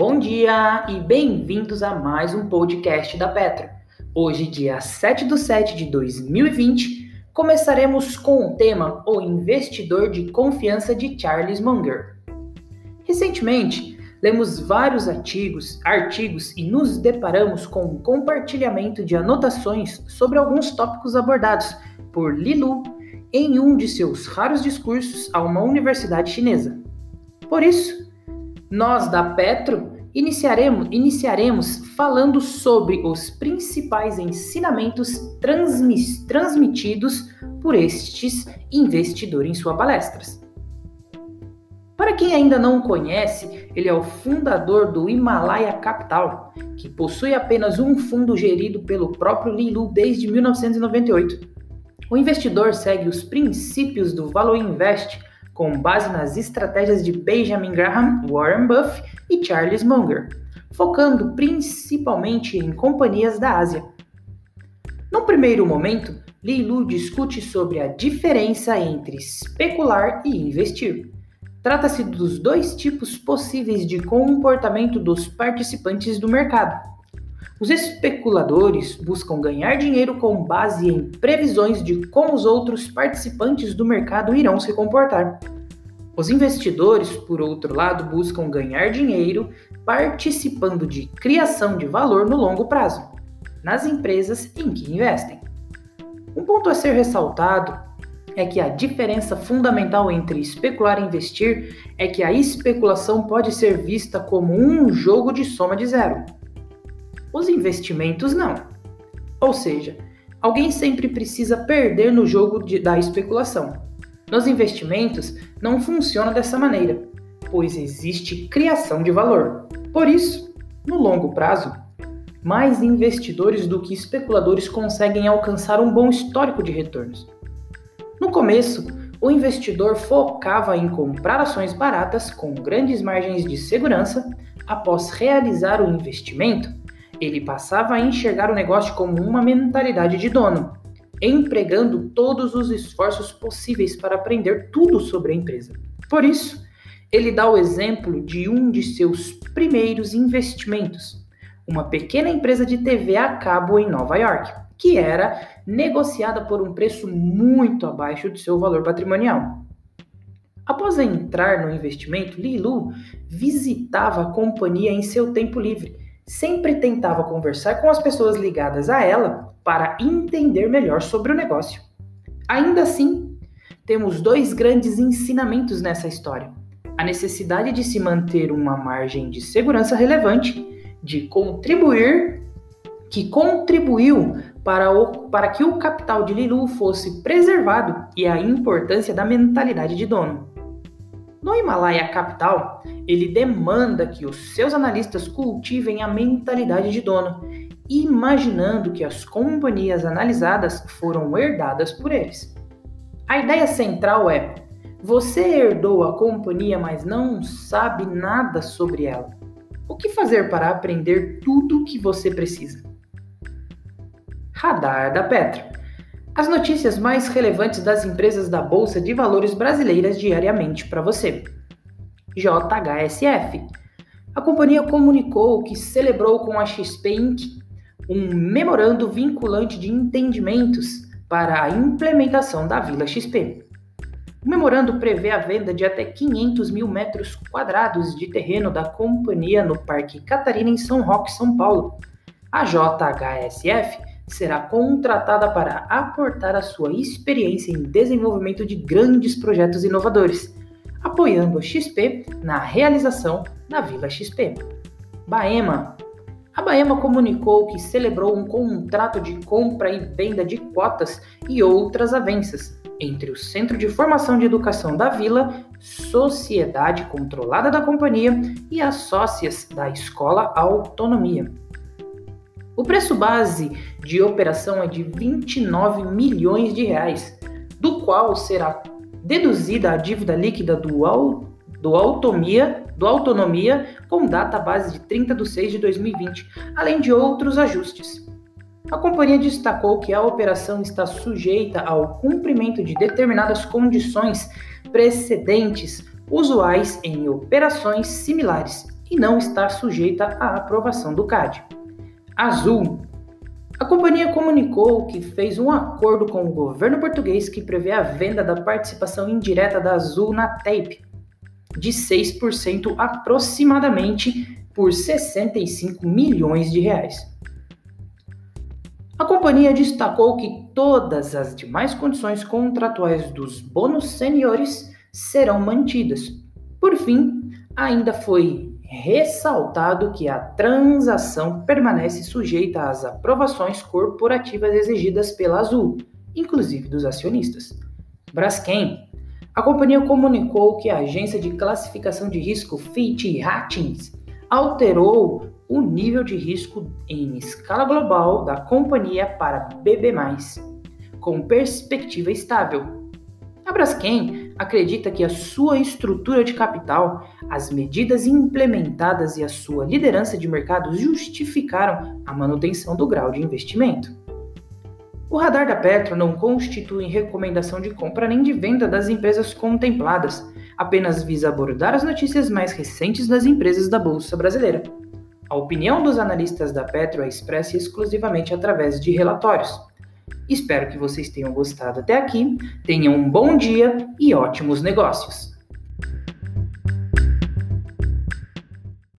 Bom dia e bem-vindos a mais um podcast da Petro. Hoje, dia 7 de 7 de 2020, começaremos com o tema O Investidor de Confiança de Charles Munger. Recentemente, lemos vários artigos, artigos e nos deparamos com o compartilhamento de anotações sobre alguns tópicos abordados por Lilu em um de seus raros discursos a uma universidade chinesa. Por isso, nós da Petro iniciaremos, iniciaremos falando sobre os principais ensinamentos transmis, transmitidos por estes investidores em suas palestras. Para quem ainda não o conhece, ele é o fundador do Himalaya Capital, que possui apenas um fundo gerido pelo próprio Lilu desde 1998. O investidor segue os princípios do Valor Invest com base nas estratégias de Benjamin Graham, Warren Buffett e Charles Munger, focando principalmente em companhias da Ásia. No primeiro momento, Li Lu discute sobre a diferença entre especular e investir. Trata-se dos dois tipos possíveis de comportamento dos participantes do mercado. Os especuladores buscam ganhar dinheiro com base em previsões de como os outros participantes do mercado irão se comportar. Os investidores, por outro lado, buscam ganhar dinheiro participando de criação de valor no longo prazo, nas empresas em que investem. Um ponto a ser ressaltado é que a diferença fundamental entre especular e investir é que a especulação pode ser vista como um jogo de soma de zero os investimentos não. Ou seja, alguém sempre precisa perder no jogo de, da especulação. Nos investimentos, não funciona dessa maneira, pois existe criação de valor. Por isso, no longo prazo, mais investidores do que especuladores conseguem alcançar um bom histórico de retornos. No começo, o investidor focava em comprar ações baratas com grandes margens de segurança. Após realizar o investimento, ele passava a enxergar o negócio como uma mentalidade de dono, empregando todos os esforços possíveis para aprender tudo sobre a empresa. Por isso, ele dá o exemplo de um de seus primeiros investimentos, uma pequena empresa de TV a cabo em Nova York, que era negociada por um preço muito abaixo de seu valor patrimonial. Após entrar no investimento, Lilu visitava a companhia em seu tempo livre sempre tentava conversar com as pessoas ligadas a ela para entender melhor sobre o negócio. Ainda assim, temos dois grandes ensinamentos nessa história: a necessidade de se manter uma margem de segurança relevante, de contribuir, que contribuiu para, o, para que o capital de Lilu fosse preservado e a importância da mentalidade de dono. No Himalaia Capital, ele demanda que os seus analistas cultivem a mentalidade de dono, imaginando que as companhias analisadas foram herdadas por eles. A ideia central é: você herdou a companhia, mas não sabe nada sobre ela. O que fazer para aprender tudo o que você precisa? Radar da Petra. As notícias mais relevantes das empresas da Bolsa de Valores brasileiras diariamente para você. JHSF. A companhia comunicou que celebrou com a XP Inc. um memorando vinculante de entendimentos para a implementação da Vila XP. O memorando prevê a venda de até 500 mil metros quadrados de terreno da companhia no Parque Catarina, em São Roque, São Paulo. A JHSF será contratada para aportar a sua experiência em desenvolvimento de grandes projetos inovadores, apoiando a XP na realização da Vila XP. Baema. A Baema comunicou que celebrou um contrato de compra e venda de cotas e outras avanças entre o Centro de Formação de Educação da Vila, sociedade controlada da companhia, e as sócias da Escola Autonomia. O preço base de operação é de 29 milhões de reais, do qual será deduzida a dívida líquida do, do, autonomia, do autonomia com data base de 30 de 6 de 2020, além de outros ajustes. A companhia destacou que a operação está sujeita ao cumprimento de determinadas condições precedentes usuais em operações similares e não estar sujeita à aprovação do CAD. Azul. A companhia comunicou que fez um acordo com o governo português que prevê a venda da participação indireta da Azul na TAPE de 6% aproximadamente por 65 milhões de reais. A companhia destacou que todas as demais condições contratuais dos bônus seniores serão mantidas. Por fim, ainda foi ressaltado que a transação permanece sujeita às aprovações corporativas exigidas pela Azul, inclusive dos acionistas. Braskem. A companhia comunicou que a agência de classificação de risco Fitch Ratings alterou o nível de risco em escala global da companhia para BB+, com perspectiva estável. A Braskem acredita que a sua estrutura de capital, as medidas implementadas e a sua liderança de mercado justificaram a manutenção do grau de investimento. O radar da Petro não constitui recomendação de compra nem de venda das empresas contempladas, apenas visa abordar as notícias mais recentes das empresas da Bolsa Brasileira. A opinião dos analistas da Petro é expressa exclusivamente através de relatórios. Espero que vocês tenham gostado até aqui, tenham um bom dia e ótimos negócios!